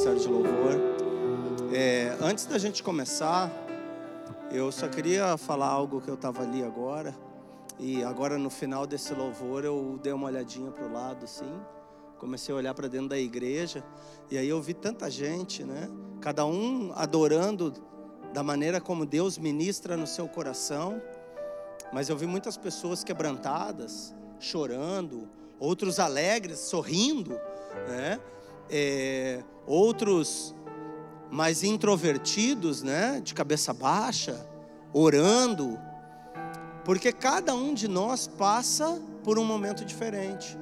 Ministério de Louvor. É, antes da gente começar, eu só queria falar algo que eu estava ali agora. E agora no final desse louvor eu dei uma olhadinha para o lado assim, comecei a olhar para dentro da igreja e aí eu vi tanta gente, né? Cada um adorando da maneira como Deus ministra no seu coração. Mas eu vi muitas pessoas quebrantadas, chorando, outros alegres, sorrindo, né? É, outros mais introvertidos, né? De cabeça baixa, orando, porque cada um de nós passa por um momento diferente.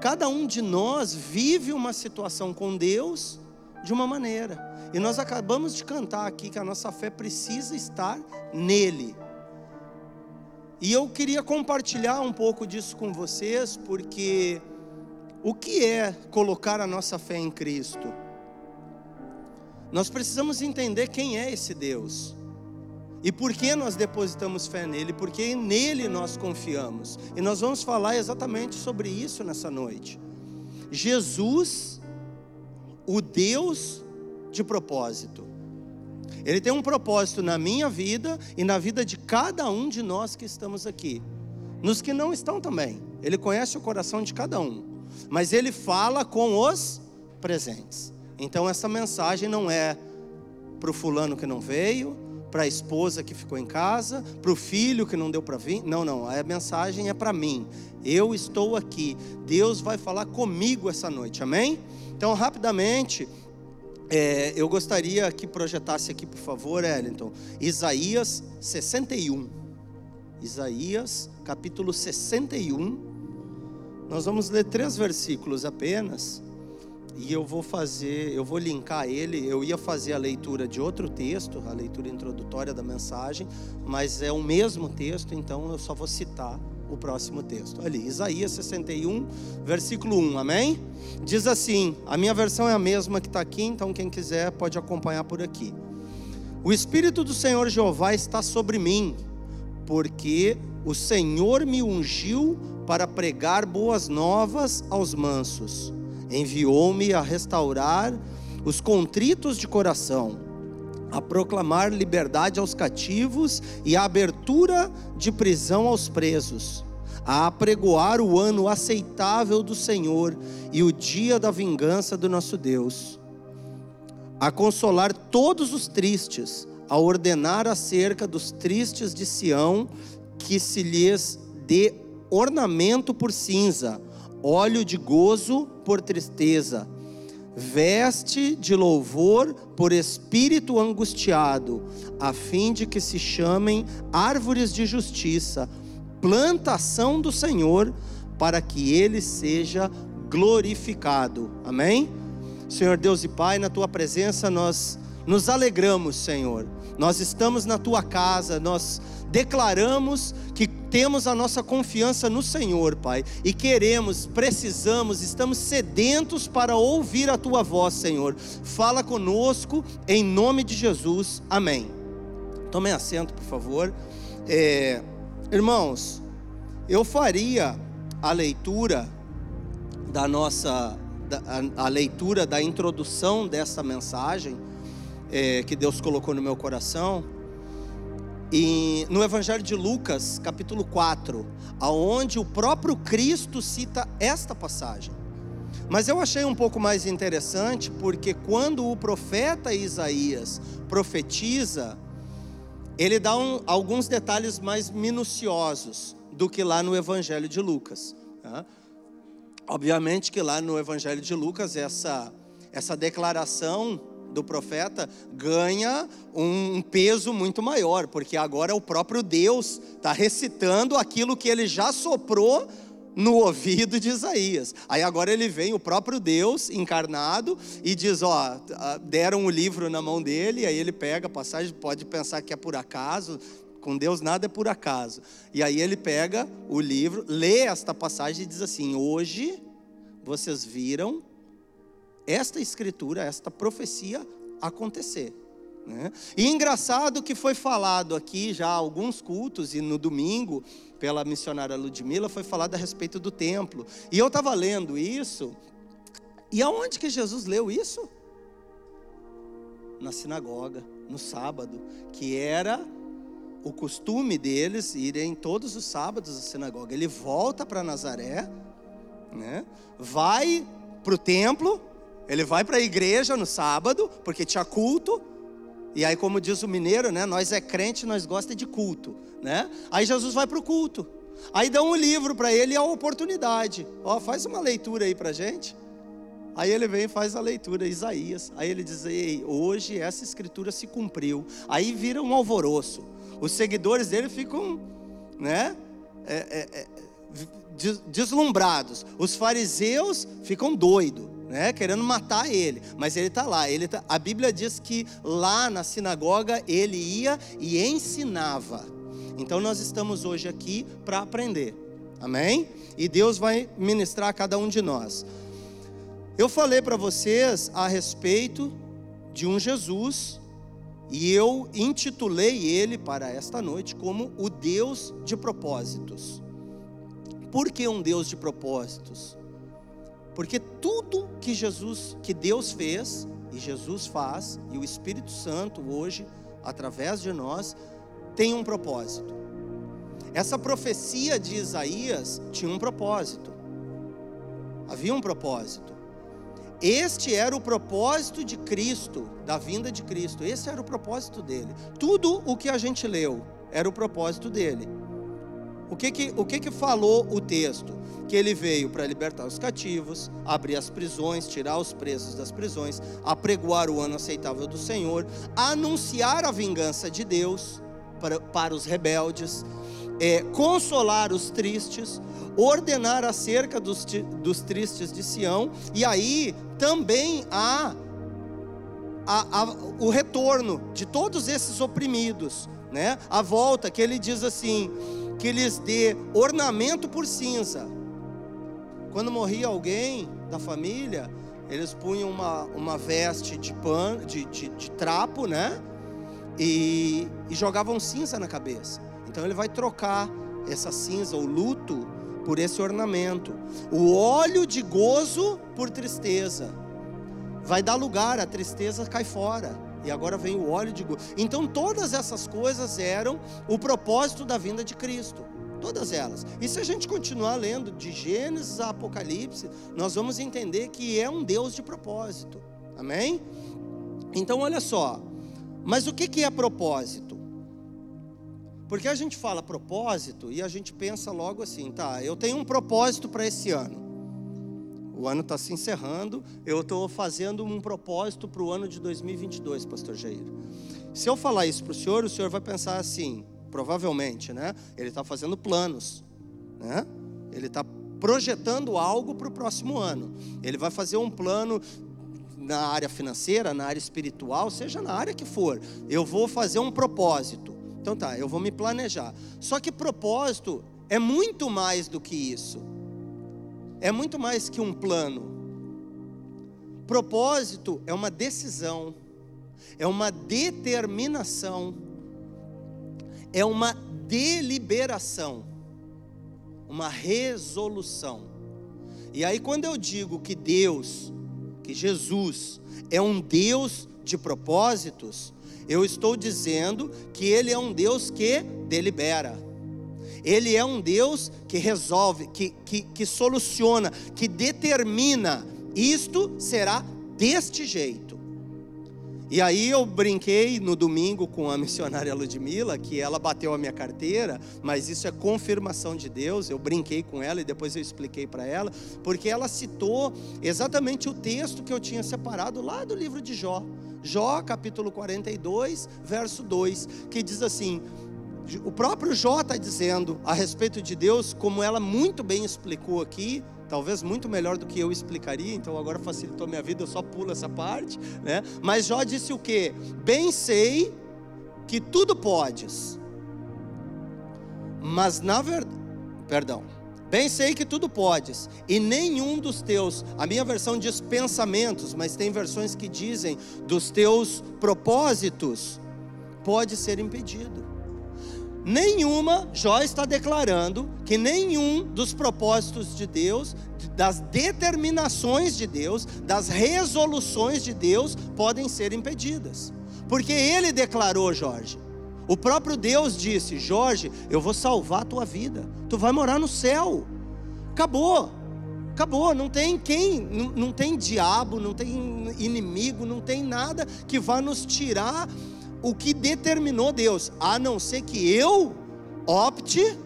Cada um de nós vive uma situação com Deus de uma maneira. E nós acabamos de cantar aqui que a nossa fé precisa estar nele. E eu queria compartilhar um pouco disso com vocês, porque o que é colocar a nossa fé em Cristo? Nós precisamos entender quem é esse Deus. E por que nós depositamos fé nele? Porque nele nós confiamos. E nós vamos falar exatamente sobre isso nessa noite. Jesus, o Deus de propósito. Ele tem um propósito na minha vida e na vida de cada um de nós que estamos aqui. Nos que não estão também. Ele conhece o coração de cada um. Mas ele fala com os presentes. Então essa mensagem não é para o fulano que não veio, para a esposa que ficou em casa, para o filho que não deu para vir. Não, não, a mensagem é para mim. Eu estou aqui. Deus vai falar comigo essa noite, amém? Então, rapidamente, é, eu gostaria que projetasse aqui, por favor, Ellington, Isaías 61. Isaías, capítulo 61. Nós vamos ler três versículos apenas. E eu vou fazer, eu vou linkar ele. Eu ia fazer a leitura de outro texto, a leitura introdutória da mensagem, mas é o mesmo texto, então eu só vou citar o próximo texto. Ali, Isaías 61, versículo 1, amém? Diz assim: a minha versão é a mesma que está aqui, então quem quiser pode acompanhar por aqui. O Espírito do Senhor Jeová está sobre mim, porque o Senhor me ungiu para pregar boas novas aos mansos. Enviou-me a restaurar os contritos de coração, a proclamar liberdade aos cativos e a abertura de prisão aos presos, a apregoar o ano aceitável do Senhor e o dia da vingança do nosso Deus, a consolar todos os tristes, a ordenar acerca dos tristes de Sião que se lhes dê ornamento por cinza, óleo de gozo por tristeza, veste de louvor por espírito angustiado, a fim de que se chamem árvores de justiça, plantação do Senhor, para que ele seja glorificado. Amém? Senhor Deus e Pai, na tua presença nós nos alegramos, Senhor. Nós estamos na tua casa, nós declaramos que temos a nossa confiança no Senhor, Pai, e queremos, precisamos, estamos sedentos para ouvir a tua voz, Senhor. Fala conosco, em nome de Jesus, amém. Tomem assento, por favor. É, irmãos, eu faria a leitura da nossa, da, a, a, leitura da introdução dessa mensagem é, que Deus colocou no meu coração e no Evangelho de Lucas, capítulo 4, aonde o próprio Cristo cita esta passagem. Mas eu achei um pouco mais interessante porque quando o profeta Isaías profetiza, ele dá um, alguns detalhes mais minuciosos do que lá no Evangelho de Lucas. Tá? Obviamente que lá no Evangelho de Lucas essa essa declaração do profeta ganha um peso muito maior, porque agora o próprio Deus está recitando aquilo que ele já soprou no ouvido de Isaías. Aí agora ele vem, o próprio Deus encarnado, e diz: Ó, deram o livro na mão dele, aí ele pega a passagem, pode pensar que é por acaso, com Deus nada é por acaso. E aí ele pega o livro, lê esta passagem e diz assim: Hoje vocês viram esta escritura, esta profecia acontecer. Né? E engraçado que foi falado aqui já alguns cultos, e no domingo, pela missionária Ludmila, foi falado a respeito do templo. E eu estava lendo isso, e aonde que Jesus leu isso? na sinagoga no sábado, que era o costume deles irem todos os sábados à sinagoga. Ele volta para Nazaré, né? vai para o templo, ele vai para a igreja no sábado, porque tinha culto. E aí, como diz o mineiro, né? Nós é crente, nós gosta de culto, né? Aí Jesus vai para o culto. Aí dão um livro para ele e a oportunidade. Ó, faz uma leitura aí para gente. Aí ele vem e faz a leitura, Isaías. Aí ele diz: Ei, hoje essa escritura se cumpriu. Aí vira um alvoroço. Os seguidores dele ficam, né? É, é, é, deslumbrados. Os fariseus ficam doidos, né? Querendo matar ele. Mas ele está lá. Ele tá, a Bíblia diz que lá na sinagoga ele ia e ensinava. Então nós estamos hoje aqui para aprender. Amém? E Deus vai ministrar a cada um de nós. Eu falei para vocês a respeito de um Jesus e eu intitulei ele para esta noite como o Deus de propósitos. Por que um Deus de propósitos? Porque tudo que Jesus, que Deus fez e Jesus faz e o Espírito Santo hoje através de nós tem um propósito. Essa profecia de Isaías tinha um propósito. Havia um propósito. Este era o propósito de Cristo, da vinda de Cristo. Esse era o propósito dele. Tudo o que a gente leu era o propósito dele. O que que, o que, que falou o texto? Que ele veio para libertar os cativos, abrir as prisões, tirar os presos das prisões, apregoar o ano aceitável do Senhor, anunciar a vingança de Deus para, para os rebeldes, é, consolar os tristes, ordenar acerca dos, dos tristes de Sião, e aí também há, há, há o retorno de todos esses oprimidos, né? A volta que ele diz assim, que lhes dê ornamento por cinza. Quando morria alguém da família, eles punham uma, uma veste de pano, de, de, de trapo, né? E, e jogavam cinza na cabeça. Então ele vai trocar essa cinza, o luto, por esse ornamento. O óleo de gozo por tristeza. Vai dar lugar, a tristeza cai fora. E agora vem o óleo de gozo. Então todas essas coisas eram o propósito da vinda de Cristo. Todas elas. E se a gente continuar lendo de Gênesis a Apocalipse, nós vamos entender que é um Deus de propósito. Amém? Então olha só. Mas o que é propósito? Porque a gente fala propósito e a gente pensa logo assim, tá, eu tenho um propósito para esse ano. O ano está se encerrando, eu estou fazendo um propósito para o ano de 2022, Pastor Jair. Se eu falar isso para o senhor, o senhor vai pensar assim, provavelmente, né? Ele está fazendo planos, né? Ele está projetando algo para o próximo ano. Ele vai fazer um plano na área financeira, na área espiritual, seja na área que for. Eu vou fazer um propósito. Então tá, eu vou me planejar. Só que propósito é muito mais do que isso. É muito mais que um plano. Propósito é uma decisão, é uma determinação, é uma deliberação, uma resolução. E aí, quando eu digo que Deus, que Jesus é um Deus de propósitos, eu estou dizendo que Ele é um Deus que delibera. Ele é um Deus que resolve, que, que, que soluciona, que determina. Isto será deste jeito. E aí eu brinquei no domingo com a missionária Ludmilla, que ela bateu a minha carteira, mas isso é confirmação de Deus. Eu brinquei com ela e depois eu expliquei para ela, porque ela citou exatamente o texto que eu tinha separado lá do livro de Jó. Jó, capítulo 42, verso 2, que diz assim: o próprio Jó está dizendo a respeito de Deus, como ela muito bem explicou aqui, talvez muito melhor do que eu explicaria, então agora facilitou minha vida, eu só pulo essa parte, né? Mas Jó disse o que? Bem sei que tudo podes, mas na verdade, perdão, Bem sei que tudo podes, e nenhum dos teus, a minha versão diz pensamentos, mas tem versões que dizem dos teus propósitos, pode ser impedido. Nenhuma, Jó está declarando que nenhum dos propósitos de Deus, das determinações de Deus, das resoluções de Deus podem ser impedidas. Porque ele declarou, Jorge, o próprio Deus disse: Jorge, eu vou salvar a tua vida, tu vai morar no céu. Acabou, acabou. Não tem quem, não, não tem diabo, não tem inimigo, não tem nada que vá nos tirar o que determinou Deus, a não ser que eu opte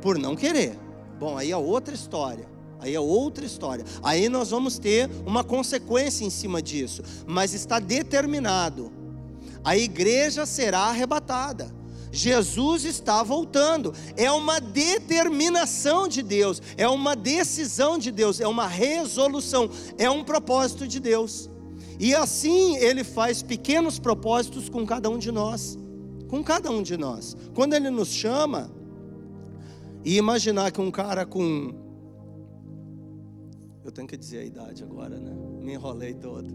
por não querer. Bom, aí é outra história. Aí é outra história. Aí nós vamos ter uma consequência em cima disso. Mas está determinado. A igreja será arrebatada. Jesus está voltando. É uma determinação de Deus, é uma decisão de Deus, é uma resolução, é um propósito de Deus. E assim ele faz pequenos propósitos com cada um de nós. Com cada um de nós. Quando ele nos chama, e imaginar que um cara com. Eu tenho que dizer a idade agora, né? Me enrolei todo.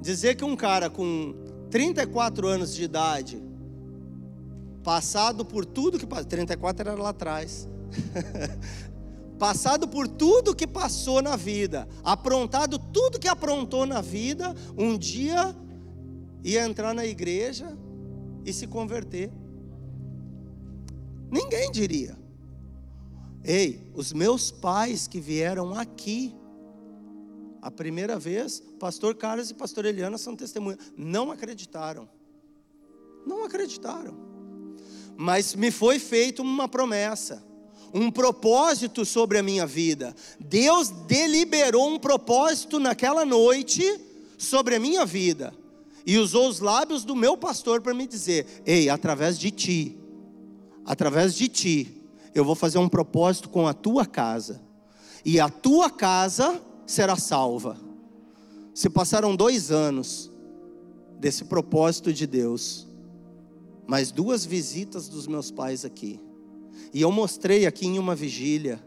Dizer que um cara com 34 anos de idade, passado por tudo que passou, 34 era lá atrás. passado por tudo que passou na vida, aprontado tudo que aprontou na vida, um dia ia entrar na igreja e se converter. Ninguém diria. Ei, os meus pais que vieram aqui, a primeira vez, pastor Carlos e pastor Eliana são testemunhas, não acreditaram. Não acreditaram. Mas me foi feita uma promessa um propósito sobre a minha vida. Deus deliberou um propósito naquela noite sobre a minha vida e usou os lábios do meu pastor para me dizer: Ei, através de ti, através de ti, eu vou fazer um propósito com a tua casa, e a tua casa será salva. Se passaram dois anos desse propósito de Deus, mais duas visitas dos meus pais aqui. E eu mostrei aqui em uma vigília,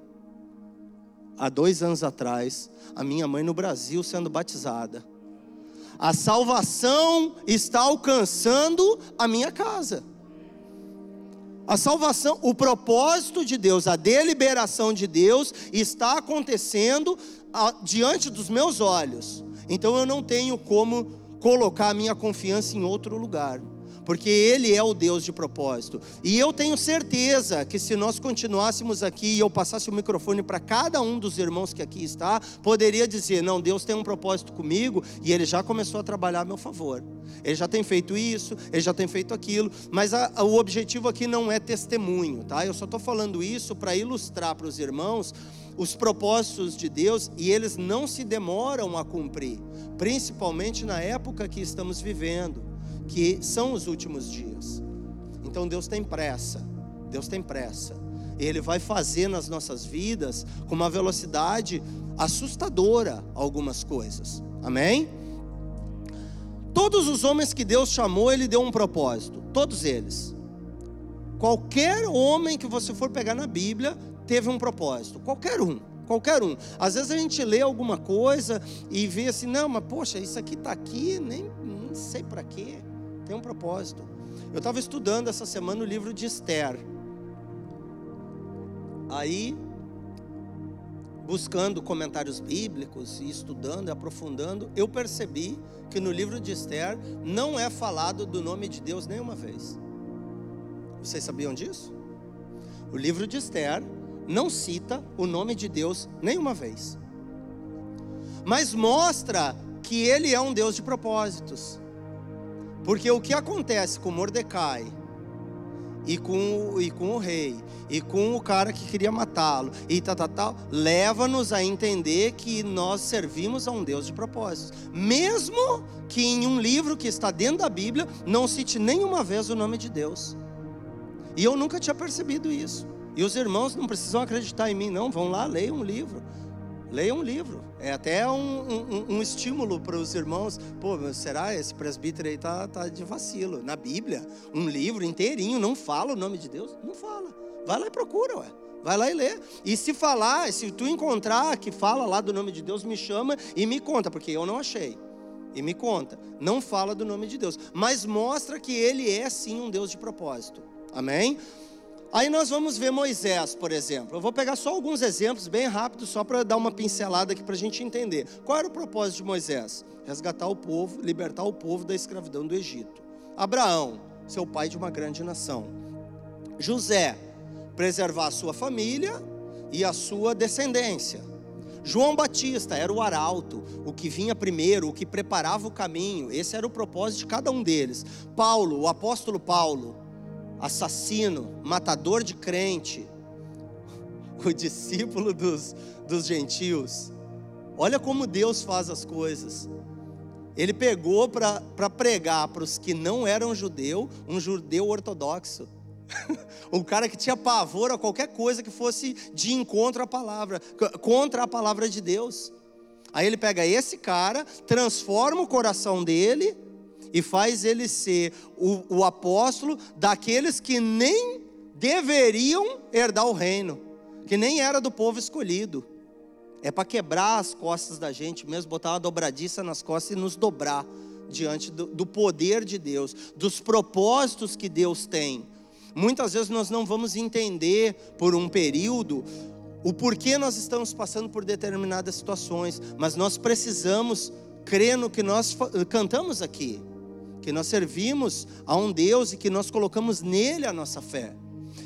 há dois anos atrás, a minha mãe no Brasil sendo batizada. A salvação está alcançando a minha casa. A salvação, o propósito de Deus, a deliberação de Deus está acontecendo diante dos meus olhos. Então eu não tenho como colocar a minha confiança em outro lugar porque Ele é o Deus de propósito. E eu tenho certeza que se nós continuássemos aqui e eu passasse o microfone para cada um dos irmãos que aqui está, poderia dizer: não, Deus tem um propósito comigo e Ele já começou a trabalhar a meu favor. Ele já tem feito isso, ele já tem feito aquilo, mas a, a, o objetivo aqui não é testemunho, tá? Eu só estou falando isso para ilustrar para os irmãos os propósitos de Deus e eles não se demoram a cumprir, principalmente na época que estamos vivendo que são os últimos dias. Então Deus tem pressa, Deus tem pressa. Ele vai fazer nas nossas vidas com uma velocidade assustadora algumas coisas. Amém? Todos os homens que Deus chamou, Ele deu um propósito. Todos eles. Qualquer homem que você for pegar na Bíblia teve um propósito. Qualquer um. Qualquer um. Às vezes a gente lê alguma coisa e vê assim, não, mas poxa, isso aqui está aqui, nem, nem sei para quê tem um propósito. Eu estava estudando essa semana o livro de Esther. Aí, buscando comentários bíblicos e estudando e aprofundando, eu percebi que no livro de Esther não é falado do nome de Deus nenhuma vez. Vocês sabiam disso? O livro de Esther não cita o nome de Deus nenhuma vez. Mas mostra que ele é um Deus de propósitos. Porque o que acontece com Mordecai e com, e com o rei e com o cara que queria matá-lo e tal, tal, tal, leva-nos a entender que nós servimos a um Deus de propósitos. Mesmo que em um livro que está dentro da Bíblia não cite nenhuma vez o nome de Deus. E eu nunca tinha percebido isso. E os irmãos não precisam acreditar em mim, não. Vão lá, leiam um livro. Leia um livro. É até um, um, um estímulo para os irmãos. Pô, será esse presbítero aí tá, tá de vacilo? Na Bíblia, um livro inteirinho, não fala o nome de Deus? Não fala. Vai lá e procura, ué. Vai lá e lê. E se falar, se tu encontrar que fala lá do nome de Deus, me chama e me conta, porque eu não achei. E me conta. Não fala do nome de Deus, mas mostra que ele é sim um Deus de propósito. Amém? Aí nós vamos ver Moisés, por exemplo. Eu vou pegar só alguns exemplos bem rápidos, só para dar uma pincelada aqui para a gente entender. Qual era o propósito de Moisés? Resgatar o povo, libertar o povo da escravidão do Egito. Abraão, seu pai de uma grande nação. José, preservar a sua família e a sua descendência. João Batista era o arauto, o que vinha primeiro, o que preparava o caminho. Esse era o propósito de cada um deles. Paulo, o apóstolo Paulo, assassino, matador de crente, o discípulo dos, dos gentios. Olha como Deus faz as coisas. Ele pegou para pregar para os que não eram judeu, um judeu ortodoxo. um cara que tinha pavor a qualquer coisa que fosse de encontro à palavra, contra a palavra de Deus. Aí ele pega esse cara, transforma o coração dele e faz ele ser o, o apóstolo daqueles que nem deveriam herdar o reino, que nem era do povo escolhido. É para quebrar as costas da gente mesmo, botar uma dobradiça nas costas e nos dobrar diante do, do poder de Deus, dos propósitos que Deus tem. Muitas vezes nós não vamos entender por um período o porquê nós estamos passando por determinadas situações, mas nós precisamos crer no que nós cantamos aqui que nós servimos a um Deus e que nós colocamos nele a nossa fé.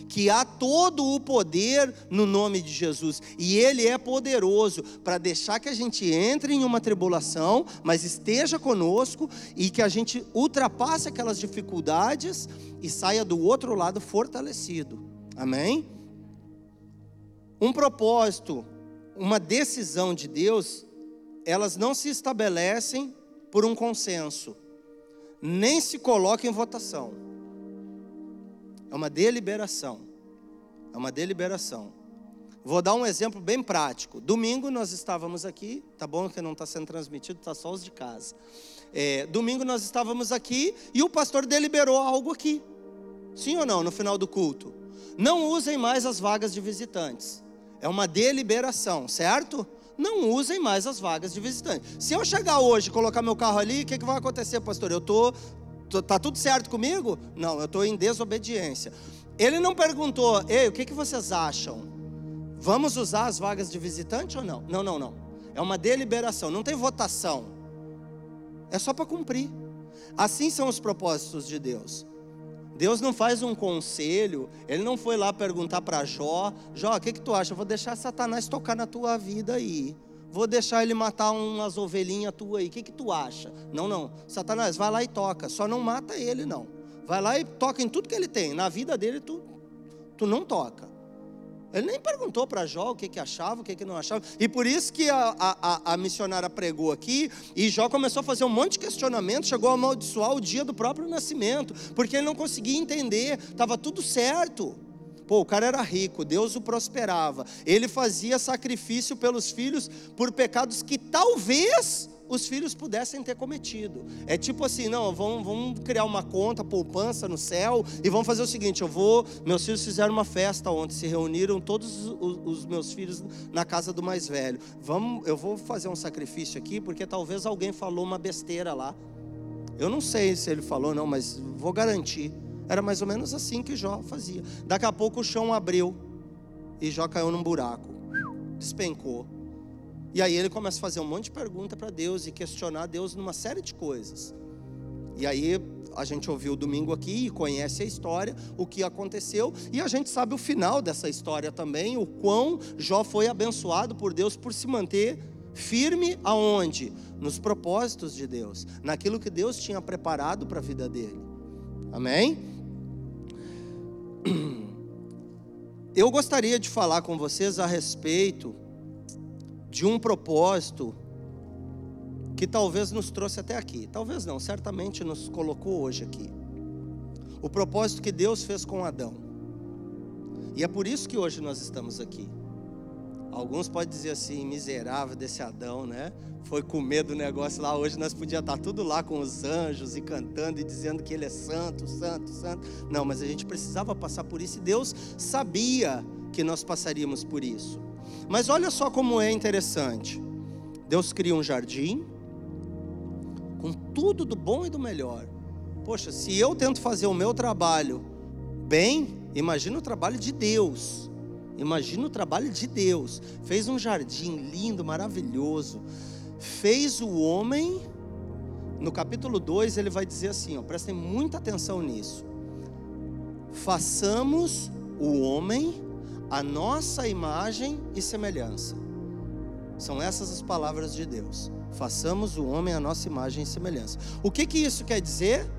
Que há todo o poder no nome de Jesus, e Ele é poderoso para deixar que a gente entre em uma tribulação, mas esteja conosco e que a gente ultrapasse aquelas dificuldades e saia do outro lado fortalecido. Amém? Um propósito, uma decisão de Deus, elas não se estabelecem por um consenso nem se coloca em votação. É uma deliberação. É uma deliberação. Vou dar um exemplo bem prático. Domingo nós estávamos aqui, tá bom que não está sendo transmitido, está só os de casa. É, domingo nós estávamos aqui e o pastor deliberou algo aqui. Sim ou não, no final do culto? Não usem mais as vagas de visitantes. É uma deliberação, certo? Não usem mais as vagas de visitante. Se eu chegar hoje e colocar meu carro ali, o que, que vai acontecer, pastor? Eu tô, tô tá tudo certo comigo? Não, eu estou em desobediência. Ele não perguntou, ei, o que, que vocês acham? Vamos usar as vagas de visitante ou não? Não, não, não. É uma deliberação, não tem votação. É só para cumprir. Assim são os propósitos de Deus. Deus não faz um conselho, ele não foi lá perguntar para Jó: Jó, o que, que tu acha? Eu vou deixar Satanás tocar na tua vida aí. Vou deixar ele matar umas ovelhinhas tuas aí. O que, que tu acha? Não, não. Satanás, vai lá e toca. Só não mata ele, não. Vai lá e toca em tudo que ele tem. Na vida dele, tu, tu não toca. Ele nem perguntou para Jó o que, que achava, o que, que não achava. E por isso que a, a, a, missionária pregou aqui, e Jó começou a fazer um monte de questionamento, chegou a amaldiçoar o dia do próprio nascimento, porque ele não conseguia entender, estava tudo certo. Pô, o cara era rico, Deus o prosperava. Ele fazia sacrifício pelos filhos por pecados que talvez os filhos pudessem ter cometido. É tipo assim, não, vamos, vamos criar uma conta, poupança no céu, e vamos fazer o seguinte: eu vou. Meus filhos fizeram uma festa ontem, se reuniram todos os, os meus filhos na casa do mais velho. Vamos, eu vou fazer um sacrifício aqui, porque talvez alguém falou uma besteira lá. Eu não sei se ele falou, não, mas vou garantir. Era mais ou menos assim que Jó fazia. Daqui a pouco o chão abriu e Jó caiu num buraco, despencou. E aí ele começa a fazer um monte de pergunta para Deus e questionar Deus numa série de coisas. E aí a gente ouviu domingo aqui e conhece a história, o que aconteceu, e a gente sabe o final dessa história também, o quão Jó foi abençoado por Deus por se manter firme aonde? Nos propósitos de Deus, naquilo que Deus tinha preparado para a vida dele. Amém? Eu gostaria de falar com vocês a respeito de um propósito que talvez nos trouxe até aqui. Talvez não, certamente nos colocou hoje aqui. O propósito que Deus fez com Adão. E é por isso que hoje nós estamos aqui. Alguns podem dizer assim, miserável desse Adão, né? Foi com medo do negócio lá. Hoje nós podíamos estar tudo lá com os anjos e cantando e dizendo que ele é santo, santo, santo. Não, mas a gente precisava passar por isso e Deus sabia que nós passaríamos por isso. Mas olha só como é interessante. Deus cria um jardim com tudo do bom e do melhor. Poxa, se eu tento fazer o meu trabalho bem, imagina o trabalho de Deus. Imagina o trabalho de Deus. Fez um jardim lindo, maravilhoso. Fez o homem. No capítulo 2 ele vai dizer assim, ó, prestem muita atenção nisso. Façamos o homem a nossa imagem e semelhança. São essas as palavras de Deus. Façamos o homem a nossa imagem e semelhança. O que que isso quer dizer?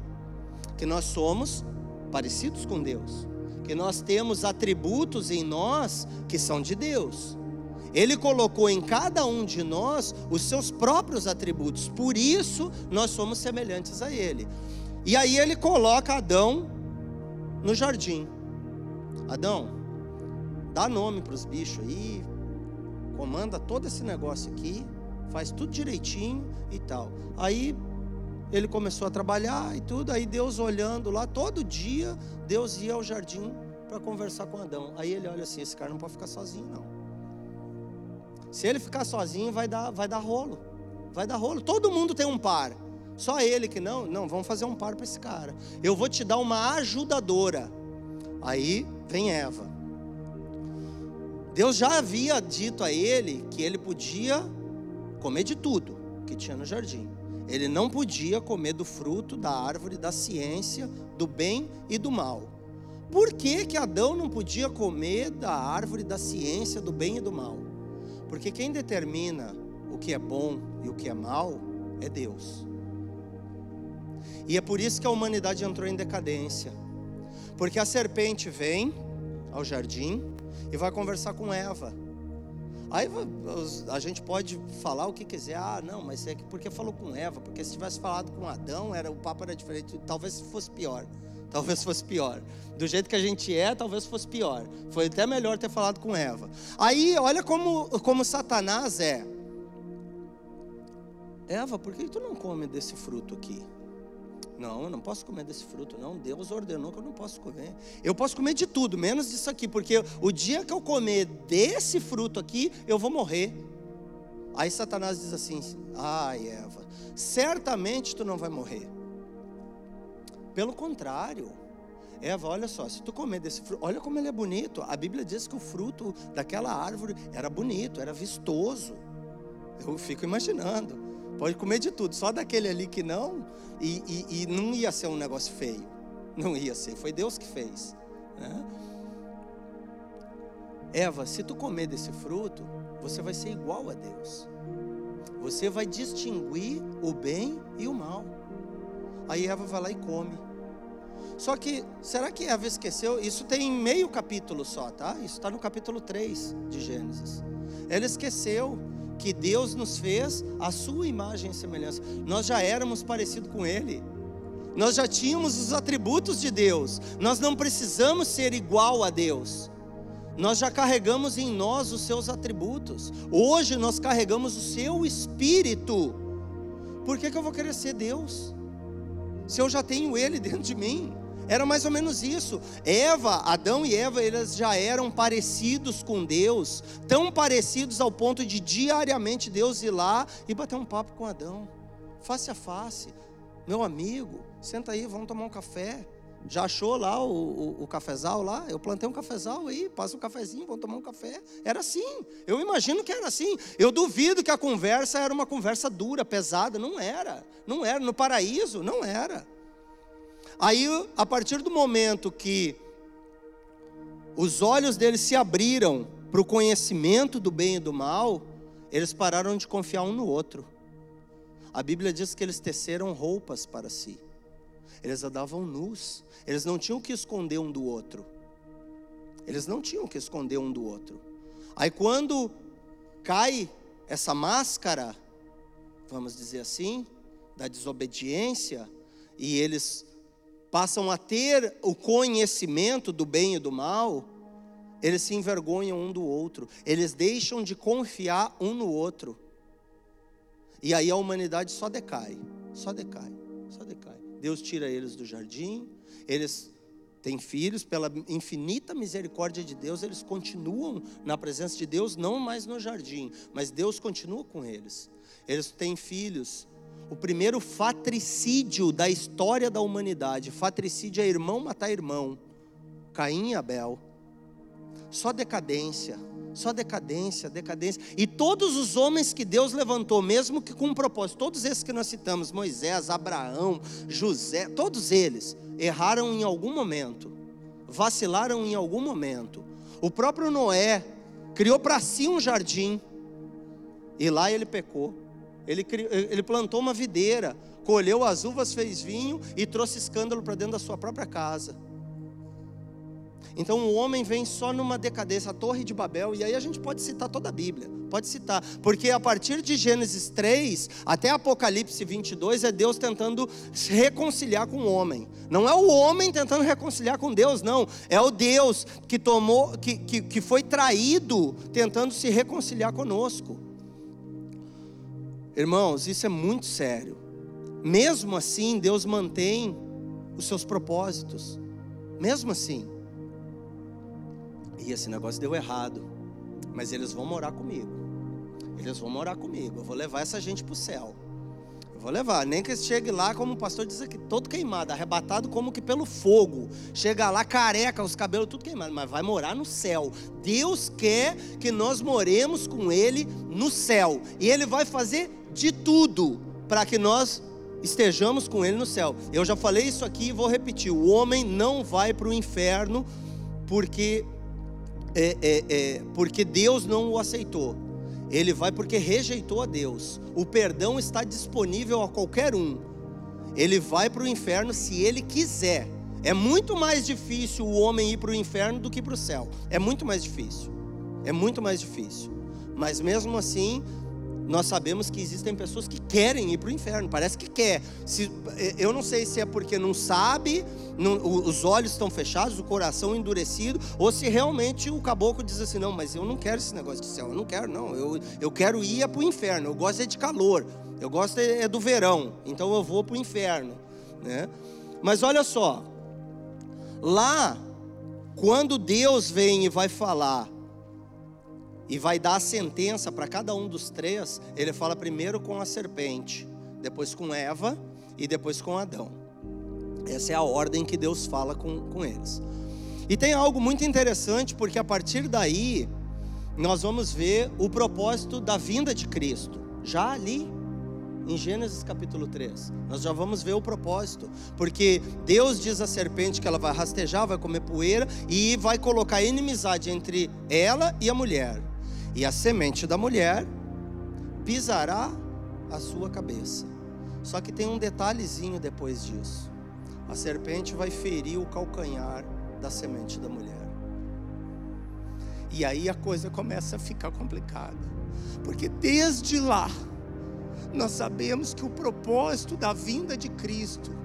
Que nós somos parecidos com Deus, que nós temos atributos em nós que são de Deus. Ele colocou em cada um de nós os seus próprios atributos, por isso nós somos semelhantes a Ele. E aí ele coloca Adão no jardim. Adão, dá nome para os bichos aí, comanda todo esse negócio aqui, faz tudo direitinho e tal. Aí ele começou a trabalhar e tudo, aí Deus olhando lá, todo dia Deus ia ao jardim para conversar com Adão. Aí ele olha assim: esse cara não pode ficar sozinho, não. Se ele ficar sozinho, vai dar, vai dar rolo. Vai dar rolo. Todo mundo tem um par. Só ele que não. Não, vamos fazer um par para esse cara. Eu vou te dar uma ajudadora. Aí vem Eva. Deus já havia dito a ele que ele podia comer de tudo que tinha no jardim. Ele não podia comer do fruto da árvore da ciência, do bem e do mal. Por que, que Adão não podia comer da árvore da ciência, do bem e do mal? Porque quem determina o que é bom e o que é mal é Deus. E é por isso que a humanidade entrou em decadência. Porque a serpente vem ao jardim e vai conversar com Eva. Aí a gente pode falar o que quiser, ah, não, mas é porque falou com Eva, porque se tivesse falado com Adão, era o papo era diferente, talvez fosse pior. Talvez fosse pior. Do jeito que a gente é, talvez fosse pior. Foi até melhor ter falado com Eva. Aí, olha como, como Satanás é. Eva, por que tu não come desse fruto aqui? Não, eu não posso comer desse fruto, não. Deus ordenou que eu não posso comer. Eu posso comer de tudo, menos disso aqui, porque o dia que eu comer desse fruto aqui, eu vou morrer. Aí Satanás diz assim: Ai, Eva, certamente tu não vai morrer. Pelo contrário, Eva, olha só, se tu comer desse fruto, olha como ele é bonito. A Bíblia diz que o fruto daquela árvore era bonito, era vistoso. Eu fico imaginando. Pode comer de tudo, só daquele ali que não, e, e, e não ia ser um negócio feio. Não ia ser, foi Deus que fez. Né? Eva, se tu comer desse fruto, você vai ser igual a Deus. Você vai distinguir o bem e o mal. Aí Eva vai lá e come. Só que, será que Eva esqueceu? Isso tem meio capítulo só, tá? Isso está no capítulo 3 de Gênesis. Ela esqueceu que Deus nos fez a sua imagem e semelhança. Nós já éramos parecidos com Ele. Nós já tínhamos os atributos de Deus. Nós não precisamos ser igual a Deus. Nós já carregamos em nós os seus atributos. Hoje nós carregamos o seu espírito. Por que, que eu vou querer ser Deus? Se eu já tenho Ele dentro de mim. Era mais ou menos isso. Eva, Adão e Eva, eles já eram parecidos com Deus, tão parecidos ao ponto de diariamente Deus ir lá e bater um papo com Adão, face a face. Meu amigo, senta aí, vamos tomar um café. Já achou lá o, o, o, cafezal lá? Eu plantei um cafezal aí, passa um cafezinho, vamos tomar um café. Era assim. Eu imagino que era assim. Eu duvido que a conversa era uma conversa dura, pesada. Não era. Não era. No paraíso, não era. Aí, a partir do momento que os olhos deles se abriram para o conhecimento do bem e do mal, eles pararam de confiar um no outro. A Bíblia diz que eles teceram roupas para si. Eles andavam nus. Eles não tinham que esconder um do outro. Eles não tinham que esconder um do outro. Aí quando cai essa máscara, vamos dizer assim, da desobediência, e eles passam a ter o conhecimento do bem e do mal, eles se envergonham um do outro, eles deixam de confiar um no outro. E aí a humanidade só decai, só decai, só decai. Deus tira eles do jardim, eles têm filhos, pela infinita misericórdia de Deus, eles continuam na presença de Deus, não mais no jardim, mas Deus continua com eles. Eles têm filhos, o primeiro fatricídio da história da humanidade. Fatricídio é irmão matar irmão. Caim e Abel. Só decadência, só decadência, decadência. E todos os homens que Deus levantou, mesmo que com um propósito, todos esses que nós citamos, Moisés, Abraão, José, todos eles erraram em algum momento, vacilaram em algum momento. O próprio Noé criou para si um jardim, e lá ele pecou. Ele, ele plantou uma videira, colheu as uvas, fez vinho e trouxe escândalo para dentro da sua própria casa. Então o homem vem só numa decadência, a Torre de Babel, e aí a gente pode citar toda a Bíblia, pode citar, porque a partir de Gênesis 3 até Apocalipse 22 é Deus tentando se reconciliar com o homem. Não é o homem tentando reconciliar com Deus, não, é o Deus que tomou, que, que, que foi traído tentando se reconciliar conosco. Irmãos, isso é muito sério. Mesmo assim, Deus mantém os seus propósitos. Mesmo assim. E esse negócio deu errado. Mas eles vão morar comigo. Eles vão morar comigo. Eu vou levar essa gente para o céu. Eu vou levar. Nem que chegue lá, como o pastor diz aqui, todo queimado, arrebatado como que pelo fogo. Chega lá careca, os cabelos tudo queimado. Mas vai morar no céu. Deus quer que nós moremos com Ele no céu. E Ele vai fazer de tudo para que nós estejamos com Ele no céu. Eu já falei isso aqui e vou repetir: o homem não vai para o inferno porque é, é, é, porque Deus não o aceitou. Ele vai porque rejeitou a Deus. O perdão está disponível a qualquer um. Ele vai para o inferno se ele quiser. É muito mais difícil o homem ir para o inferno do que para o céu. É muito mais difícil. É muito mais difícil. Mas mesmo assim, nós sabemos que existem pessoas que querem ir para o inferno, parece que quer. Se, é, eu não sei se é porque não sabe, não, os olhos estão fechados, o coração endurecido, ou se realmente o caboclo diz assim: não, mas eu não quero esse negócio de céu, eu não quero, não, eu, eu quero ir para o inferno, eu gosto é de calor, eu gosto é, é do verão, então eu vou para o inferno. Né? Mas olha só, lá, quando Deus vem e vai falar, e vai dar a sentença para cada um dos três, ele fala primeiro com a serpente, depois com Eva e depois com Adão. Essa é a ordem que Deus fala com, com eles. E tem algo muito interessante, porque a partir daí, nós vamos ver o propósito da vinda de Cristo, já ali em Gênesis capítulo 3. Nós já vamos ver o propósito, porque Deus diz à serpente que ela vai rastejar, vai comer poeira e vai colocar inimizade entre ela e a mulher e a semente da mulher pisará a sua cabeça. Só que tem um detalhezinho depois disso. A serpente vai ferir o calcanhar da semente da mulher. E aí a coisa começa a ficar complicada. Porque desde lá, nós sabemos que o propósito da vinda de Cristo,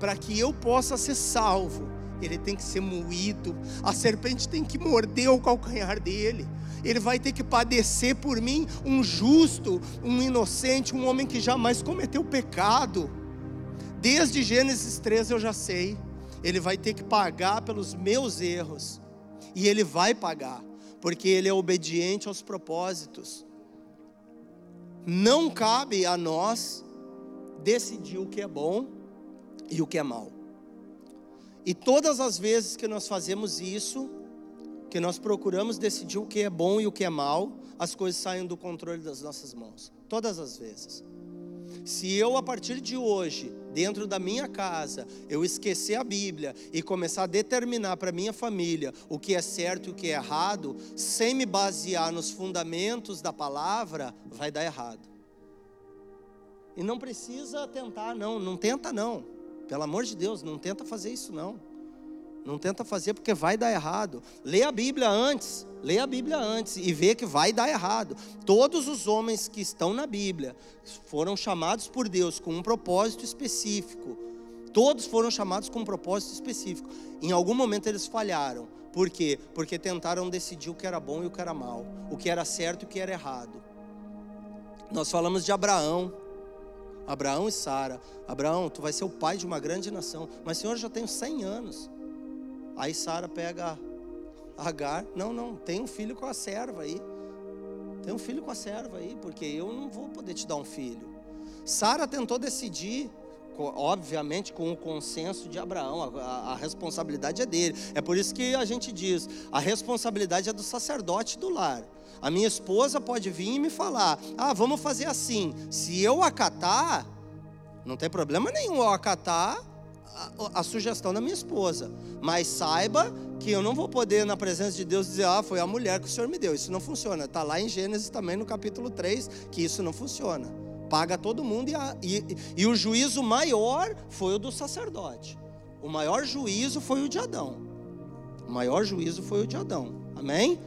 para que eu possa ser salvo, ele tem que ser moído, a serpente tem que morder o calcanhar dele, ele vai ter que padecer por mim, um justo, um inocente, um homem que jamais cometeu pecado. Desde Gênesis 13 eu já sei, ele vai ter que pagar pelos meus erros, e ele vai pagar, porque ele é obediente aos propósitos. Não cabe a nós decidir o que é bom e o que é mal. E todas as vezes que nós fazemos isso, que nós procuramos decidir o que é bom e o que é mal, as coisas saem do controle das nossas mãos. Todas as vezes. Se eu, a partir de hoje, dentro da minha casa, eu esquecer a Bíblia e começar a determinar para minha família o que é certo e o que é errado, sem me basear nos fundamentos da palavra, vai dar errado. E não precisa tentar, não, não tenta não. Pelo amor de Deus, não tenta fazer isso não. Não tenta fazer porque vai dar errado. Lê a Bíblia antes, lê a Bíblia antes e vê que vai dar errado. Todos os homens que estão na Bíblia foram chamados por Deus com um propósito específico. Todos foram chamados com um propósito específico. Em algum momento eles falharam. Por quê? Porque tentaram decidir o que era bom e o que era mal, o que era certo e o que era errado. Nós falamos de Abraão, Abraão e Sara. Abraão, tu vai ser o pai de uma grande nação. Mas Senhor, eu já tenho 100 anos. Aí Sara pega Agar, não, não, tem um filho com a serva aí. Tem um filho com a serva aí, porque eu não vou poder te dar um filho. Sara tentou decidir obviamente com o consenso de Abraão, a, a, responsabilidade é dele. É por isso que a gente diz: a responsabilidade é do sacerdote do lar. A minha esposa pode vir e me falar: ah, vamos fazer assim. Se eu acatar, não tem problema nenhum eu acatar a, sugestão da minha esposa. Mas saiba que eu não vou poder, na presença de Deus, dizer, ah, foi a mulher que o Senhor me deu. Isso não funciona. Está lá em Gênesis também, no capítulo 3, que isso não funciona. Paga todo mundo e, a, e, e o juízo maior foi o do sacerdote. O maior juízo foi o de Adão. O maior juízo foi o de Adão. Amém?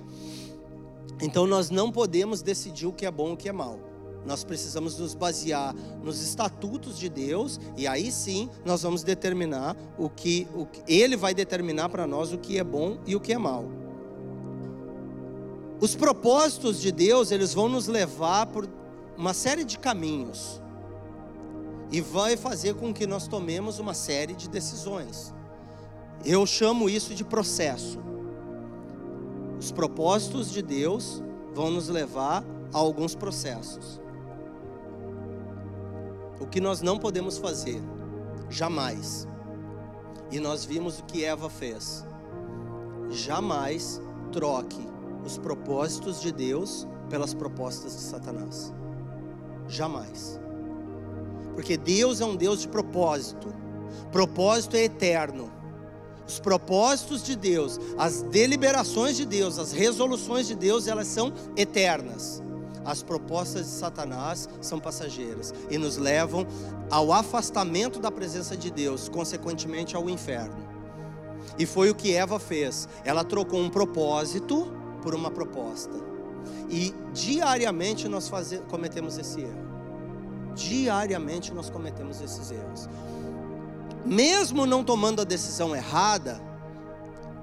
Então nós não podemos decidir o que é bom e o que é mal. Nós precisamos nos basear nos estatutos de Deus e aí sim nós vamos determinar o que, o Ele vai determinar para nós o que é bom e o que é mal. Os propósitos de Deus eles vão nos levar por uma série de caminhos e vai fazer com que nós tomemos uma série de decisões. Eu chamo isso de processo. Os propósitos de Deus vão nos levar a alguns processos. O que nós não podemos fazer, jamais, e nós vimos o que Eva fez, jamais troque os propósitos de Deus pelas propostas de Satanás. Jamais. Porque Deus é um Deus de propósito. Propósito é eterno. Os propósitos de Deus, as deliberações de Deus, as resoluções de Deus, elas são eternas. As propostas de Satanás são passageiras e nos levam ao afastamento da presença de Deus, consequentemente ao inferno. E foi o que Eva fez. Ela trocou um propósito por uma proposta. E diariamente nós cometemos esse erro. Diariamente nós cometemos esses erros mesmo não tomando a decisão errada,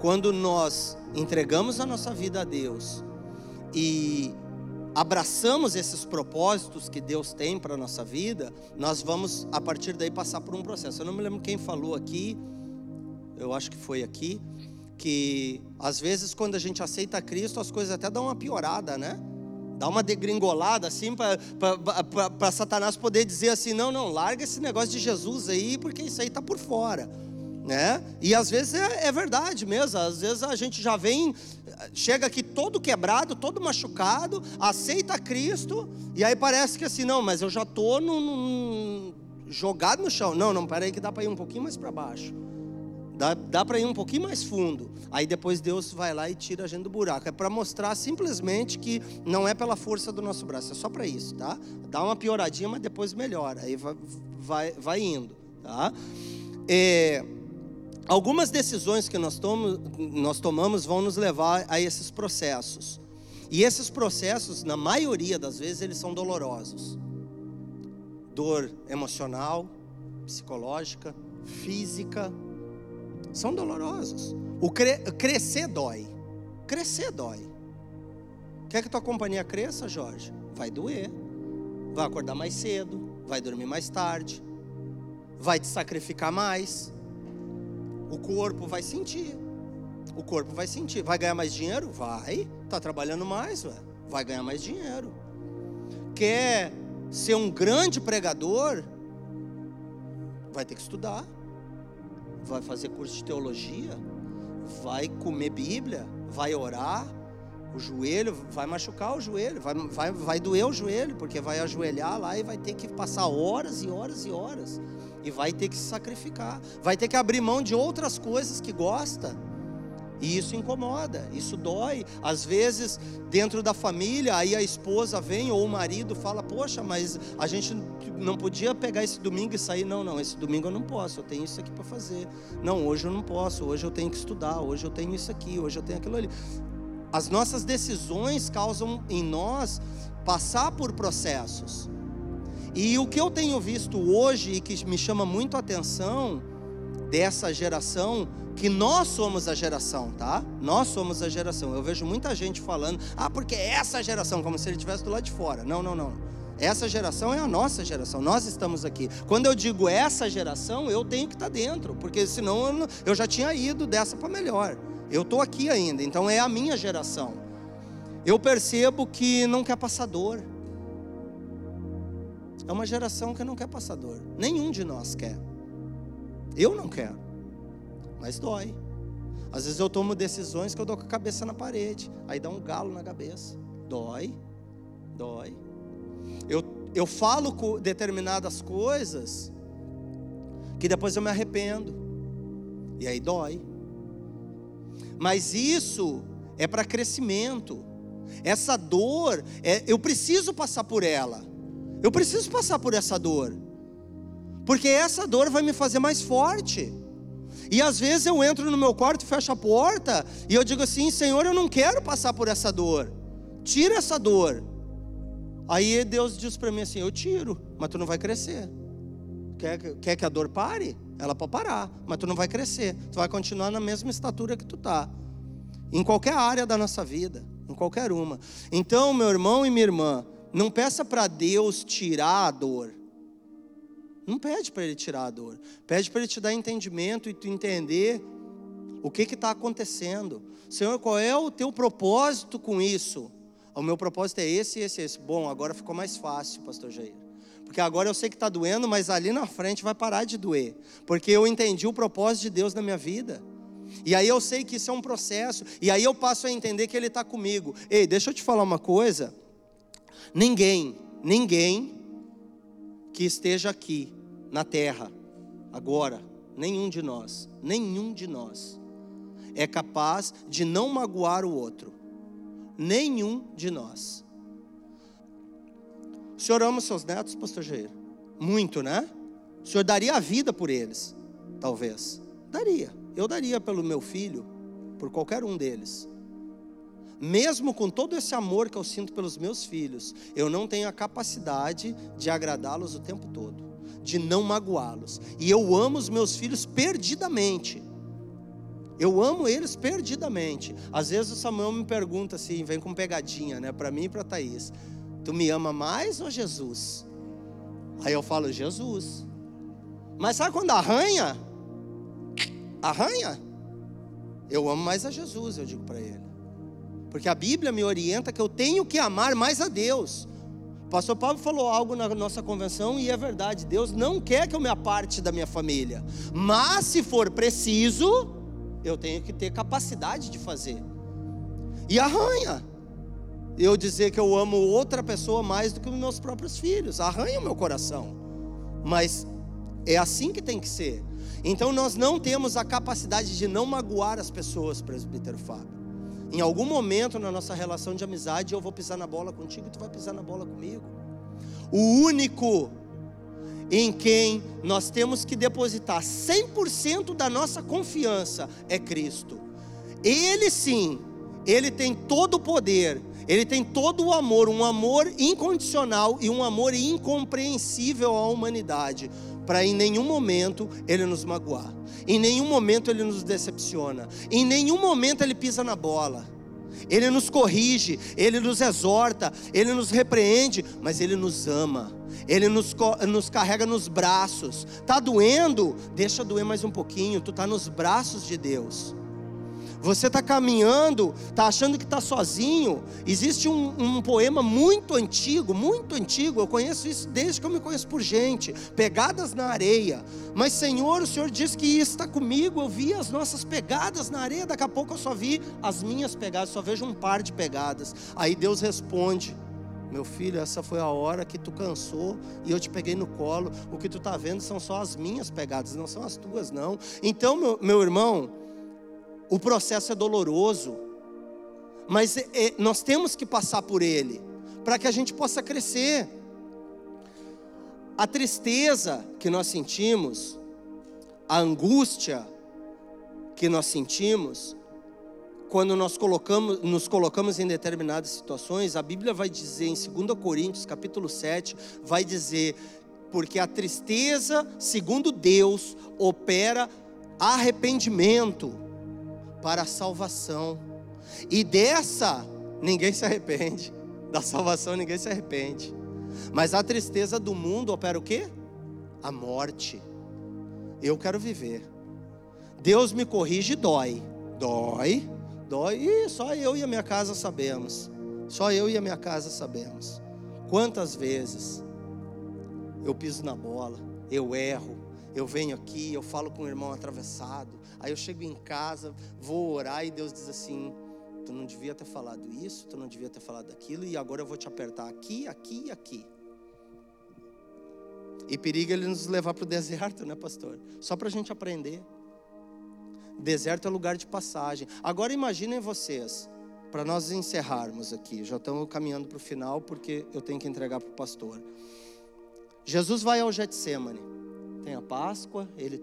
quando nós entregamos a nossa vida a Deus e abraçamos esses propósitos que Deus tem para a nossa vida, nós vamos a partir daí passar por um processo. Eu não me lembro quem falou aqui, eu acho que foi aqui, que às vezes quando a gente aceita Cristo, as coisas até dão uma piorada, né? Dá uma degringolada assim para Satanás poder dizer assim: não, não, larga esse negócio de Jesus aí, porque isso aí está por fora. Né? E às vezes é, é, verdade mesmo, às vezes a gente já vem, chega aqui todo quebrado, todo machucado, aceita Cristo, e aí parece que assim, não, mas eu já estou jogado no chão. Não, não, peraí que dá para ir um pouquinho mais para baixo. Dá, dá para ir um pouquinho mais fundo. Aí depois Deus vai lá e tira a gente do buraco. É para mostrar simplesmente que não é pela força do nosso braço, é só para isso, tá? Dá uma pioradinha, mas depois melhora. Aí vai, vai, vai indo, tá? É, algumas decisões que nós, tomo, nós tomamos vão nos levar a esses processos. E esses processos, na maioria das vezes, eles são dolorosos. Dor emocional, psicológica, física, são dolorosos. O cre crescer dói. Crescer dói. Quer que tua companhia cresça, Jorge? Vai doer. Vai acordar mais cedo, vai dormir mais tarde, vai te sacrificar mais. O corpo vai sentir. O corpo vai sentir. Vai ganhar mais dinheiro? Vai. Tá trabalhando mais, ué. vai ganhar mais dinheiro. Quer ser um grande pregador? Vai ter que estudar vai fazer curso de teologia, vai comer Bíblia, vai orar, o joelho vai machucar o joelho, vai, vai, vai doer o joelho, porque vai ajoelhar lá e vai ter que passar horas e horas e horas, e vai ter que se sacrificar, vai ter que abrir mão de outras coisas que gosta e isso incomoda, isso dói. Às vezes, dentro da família, aí a esposa vem ou o marido fala: Poxa, mas a gente não podia pegar esse domingo e sair. Não, não, esse domingo eu não posso, eu tenho isso aqui para fazer. Não, hoje eu não posso, hoje eu tenho que estudar, hoje eu tenho isso aqui, hoje eu tenho aquilo ali. As nossas decisões causam em nós passar por processos. E o que eu tenho visto hoje e que me chama muito a atenção dessa geração que nós somos a geração, tá? Nós somos a geração. Eu vejo muita gente falando, ah, porque é essa geração, como se ele estivesse do lado de fora. Não, não, não. Essa geração é a nossa geração, nós estamos aqui. Quando eu digo essa geração, eu tenho que estar dentro, porque senão eu, já tinha ido dessa para melhor. Eu estou aqui ainda, então é a minha geração. Eu percebo que não quer passador. É uma geração que não quer passar dor. Nenhum de nós quer. Eu não quero. Mas dói. Às vezes eu tomo decisões que eu dou com a cabeça na parede. Aí dá um galo na cabeça. Dói. Dói. Eu, eu falo determinadas coisas que depois eu me arrependo. E aí dói. Mas isso é para crescimento. Essa dor, é, eu preciso passar por ela. Eu preciso passar por essa dor. Porque essa dor vai me fazer mais forte. E às vezes eu entro no meu quarto, fecho a porta e eu digo assim: Senhor, eu não quero passar por essa dor. Tira essa dor. Aí Deus diz para mim assim: Eu tiro, mas tu não vai crescer. Quer, quer que a dor pare? Ela pode parar, mas tu não vai crescer. Tu vai continuar na mesma estatura que tu tá. Em qualquer área da nossa vida, em qualquer uma. Então, meu irmão e minha irmã, não peça para Deus tirar a dor. Não pede para Ele tirar a dor. Pede para Ele te dar entendimento e tu entender o que está acontecendo. Senhor, qual é o teu propósito com isso? O meu propósito é esse, esse, esse. Bom, agora ficou mais fácil, pastor Jair. Porque agora eu sei que está doendo, mas ali na frente vai parar de doer. Porque eu entendi o propósito de Deus na minha vida. E aí eu sei que isso é um processo. E aí eu passo a entender que Ele está comigo. Ei, deixa eu te falar uma coisa. Ninguém, ninguém que esteja aqui na terra, agora, nenhum de nós, nenhum de nós é capaz de não magoar o outro. Nenhum de nós. O senhor ama seus netos, pastor Jair? Muito, né? O senhor daria a vida por eles, talvez. Daria. Eu daria pelo meu filho, por qualquer um deles. Mesmo com todo esse amor que eu sinto pelos meus filhos, eu não tenho a capacidade de agradá-los o tempo todo, de não magoá-los. E eu amo os meus filhos perdidamente. Eu amo eles perdidamente. Às vezes o Samuel me pergunta assim, vem com pegadinha, né, para mim e para Thaís. Tu me ama mais ou Jesus? Aí eu falo Jesus. Mas sabe quando arranha? Arranha? Eu amo mais a Jesus, eu digo para ele. Porque a Bíblia me orienta que eu tenho que amar mais a Deus. O pastor Paulo falou algo na nossa convenção e é verdade. Deus não quer que eu me aparte da minha família. Mas se for preciso, eu tenho que ter capacidade de fazer. E arranha. Eu dizer que eu amo outra pessoa mais do que os meus próprios filhos. Arranha o meu coração. Mas é assim que tem que ser. Então nós não temos a capacidade de não magoar as pessoas, presbítero Fábio. Em algum momento na nossa relação de amizade, eu vou pisar na bola contigo e tu vai pisar na bola comigo. O único em quem nós temos que depositar 100% da nossa confiança é Cristo. Ele sim, ele tem todo o poder, ele tem todo o amor, um amor incondicional e um amor incompreensível à humanidade, para em nenhum momento ele nos magoar, em nenhum momento ele nos decepciona, em nenhum momento ele pisa na bola. Ele nos corrige, ele nos exorta, ele nos repreende, mas ele nos ama. Ele nos, nos carrega nos braços. Tá doendo? Deixa doer mais um pouquinho. Tu tá nos braços de Deus. Você está caminhando, está achando que está sozinho. Existe um, um, poema muito antigo, muito antigo. Eu conheço isso desde que eu me conheço por gente. Pegadas na areia. Mas Senhor, o Senhor diz que está comigo. Eu vi as nossas pegadas na areia. Daqui a pouco eu só vi as minhas pegadas. Só vejo um par de pegadas. Aí Deus responde. Meu filho, essa foi a hora que tu cansou e eu te peguei no colo. O que tu está vendo são só as minhas pegadas, não são as tuas, não. Então, meu, meu irmão, o processo é doloroso, mas é, é, nós temos que passar por ele, para que a gente possa crescer. A tristeza que nós sentimos, a angústia que nós sentimos, quando nós colocamos, nos colocamos em determinadas situações, a Bíblia vai dizer em 2 Coríntios, capítulo 7, vai dizer, porque a tristeza, segundo Deus, opera arrependimento para a salvação. E dessa ninguém se arrepende. Da salvação ninguém se arrepende. Mas a tristeza do mundo opera o quê? A morte. Eu quero viver. Deus me corrige dói. Dói, dói. E só eu e a minha casa sabemos. Só eu e a minha casa sabemos. Quantas vezes eu piso na bola, eu erro, eu venho aqui, eu falo com o irmão atravessado, aí eu chego em casa, vou orar e Deus diz assim: tu não devia ter falado isso, tu não devia ter falado aquilo, e agora eu vou te apertar aqui, aqui e aqui. E periga ele nos levar para o deserto, né, pastor? Só para a gente aprender. Deserto é lugar de passagem. Agora imaginem vocês, para nós encerrarmos aqui, já estamos caminhando para o final, porque eu tenho que entregar para o pastor. Jesus vai ao Getsemane, tem a Páscoa, ele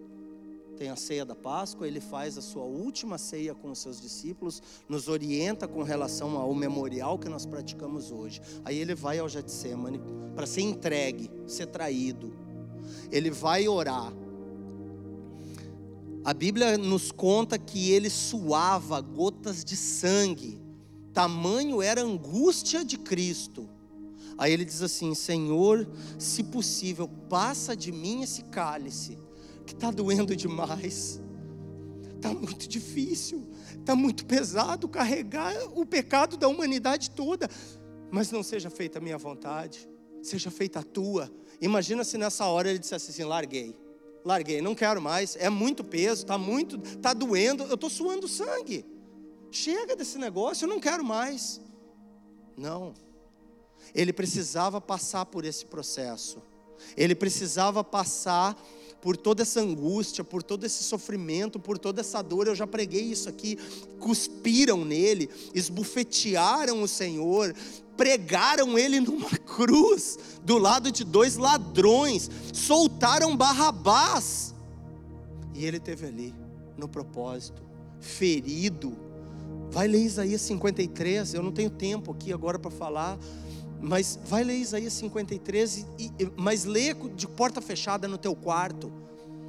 tem a ceia da Páscoa, ele faz a sua última ceia com os seus discípulos, nos orienta com relação ao memorial que nós praticamos hoje. Aí ele vai ao Getsemane para ser entregue, ser traído. Ele vai orar. A Bíblia nos conta que ele suava gotas de sangue. Tamanho era a angústia de Cristo. Aí ele diz assim: Senhor, se possível, passa de mim esse cálice que está doendo demais, está muito difícil, está muito pesado carregar o pecado da humanidade toda, mas não seja feita a minha vontade, seja feita a tua. Imagina se nessa hora ele dissesse assim: larguei, larguei, não quero mais, é muito peso, está muito, está doendo, eu estou suando sangue. Chega desse negócio, eu não quero mais. Não. Ele precisava passar por esse processo. Ele precisava passar por toda essa angústia, por todo esse sofrimento, por toda essa dor. Eu já preguei isso aqui. Cuspiram nele, esbufetearam o Senhor, pregaram ele numa cruz, do lado de dois ladrões, soltaram Barrabás. E ele teve ali, no propósito, ferido. Vai ler Isaías 53, eu não tenho tempo aqui agora para falar, mas vai ler Isaías 53, e, mas lê de porta fechada no teu quarto.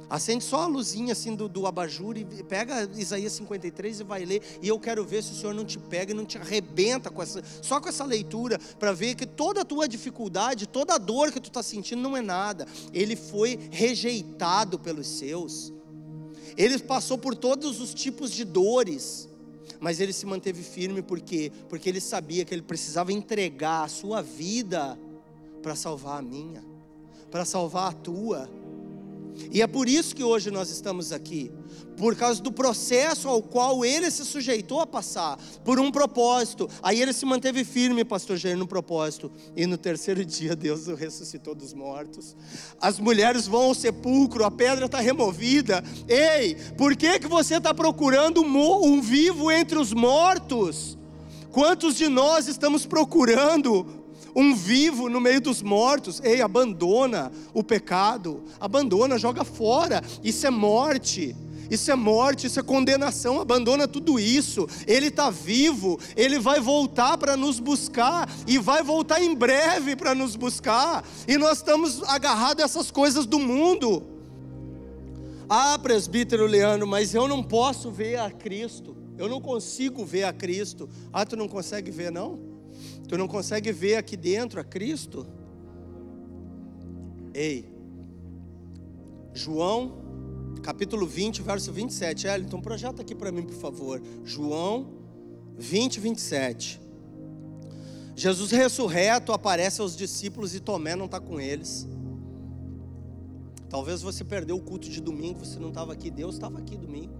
Acende só a luzinha assim do, do abajur e pega Isaías 53 e vai ler. E eu quero ver se o Senhor não te pega e não te arrebenta com essa, só com essa leitura, para ver que toda a tua dificuldade, toda a dor que tu está sentindo não é nada. Ele foi rejeitado pelos seus. Ele passou por todos os tipos de dores mas ele se manteve firme porque porque ele sabia que ele precisava entregar a sua vida para salvar a minha, para salvar a tua. E é por isso que hoje nós estamos aqui, por causa do processo ao qual ele se sujeitou a passar, por um propósito. Aí ele se manteve firme, pastor Jair, no propósito. E no terceiro dia Deus o ressuscitou dos mortos. As mulheres vão ao sepulcro, a pedra está removida. Ei, por que, que você está procurando um vivo entre os mortos? Quantos de nós estamos procurando um vivo no meio dos mortos. Ei, abandona o pecado, abandona, joga fora. Isso é morte. Isso é morte, isso é condenação. Abandona tudo isso. Ele está vivo, ele vai voltar para nos buscar e vai voltar em breve para nos buscar. E nós estamos agarrados a essas coisas do mundo. Ah, presbítero Leandro, mas eu não posso ver a Cristo. Eu não consigo ver a Cristo. Ah, tu não consegue ver, não? Tu não consegue ver aqui dentro a Cristo? Ei, João capítulo 20, verso 27. Elton, projeta aqui para mim, por favor. João 20, 27. Jesus ressurreto aparece aos discípulos e Tomé não está com eles. Talvez você perdeu o culto de domingo, você não estava aqui. Deus estava aqui domingo.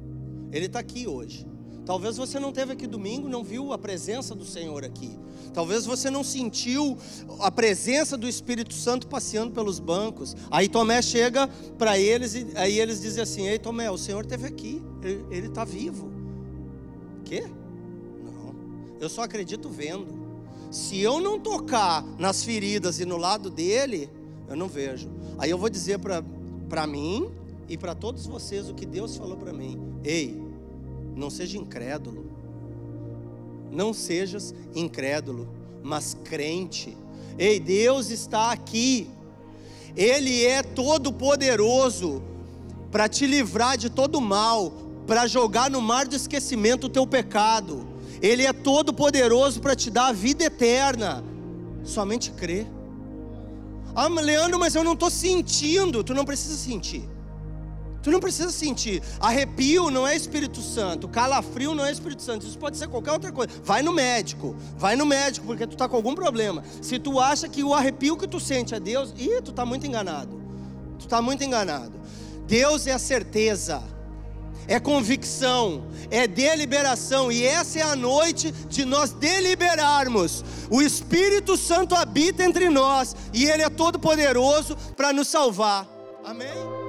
Ele está aqui hoje. Talvez você não teve aqui domingo, não viu a presença do Senhor aqui. Talvez você não sentiu a presença do Espírito Santo passeando pelos bancos. Aí Tomé chega para eles e aí eles dizem assim: Ei Tomé, o Senhor esteve aqui, ele está vivo. Quê? Não, eu só acredito vendo. Se eu não tocar nas feridas e no lado dele, eu não vejo. Aí eu vou dizer para mim e para todos vocês o que Deus falou para mim: Ei, não seja incrédulo. Não sejas incrédulo, mas crente. Ei, Deus está aqui. Ele é todo poderoso para te livrar de todo mal, para jogar no mar do esquecimento o teu pecado. Ele é todo poderoso para te dar a vida eterna. Somente crê. Ah, Leandro, mas eu não estou sentindo. Tu não precisa sentir. Tu não precisa sentir. Arrepio não é Espírito Santo. Calafrio não é Espírito Santo. Isso pode ser qualquer outra coisa. Vai no médico. Vai no médico porque tu está com algum problema. Se tu acha que o arrepio que tu sente é Deus, ih, tu está muito enganado. Tu está muito enganado. Deus é a certeza. É convicção, é deliberação, e essa é a noite de nós deliberarmos. O Espírito Santo habita entre nós, e Ele é todo poderoso para nos salvar. Amém?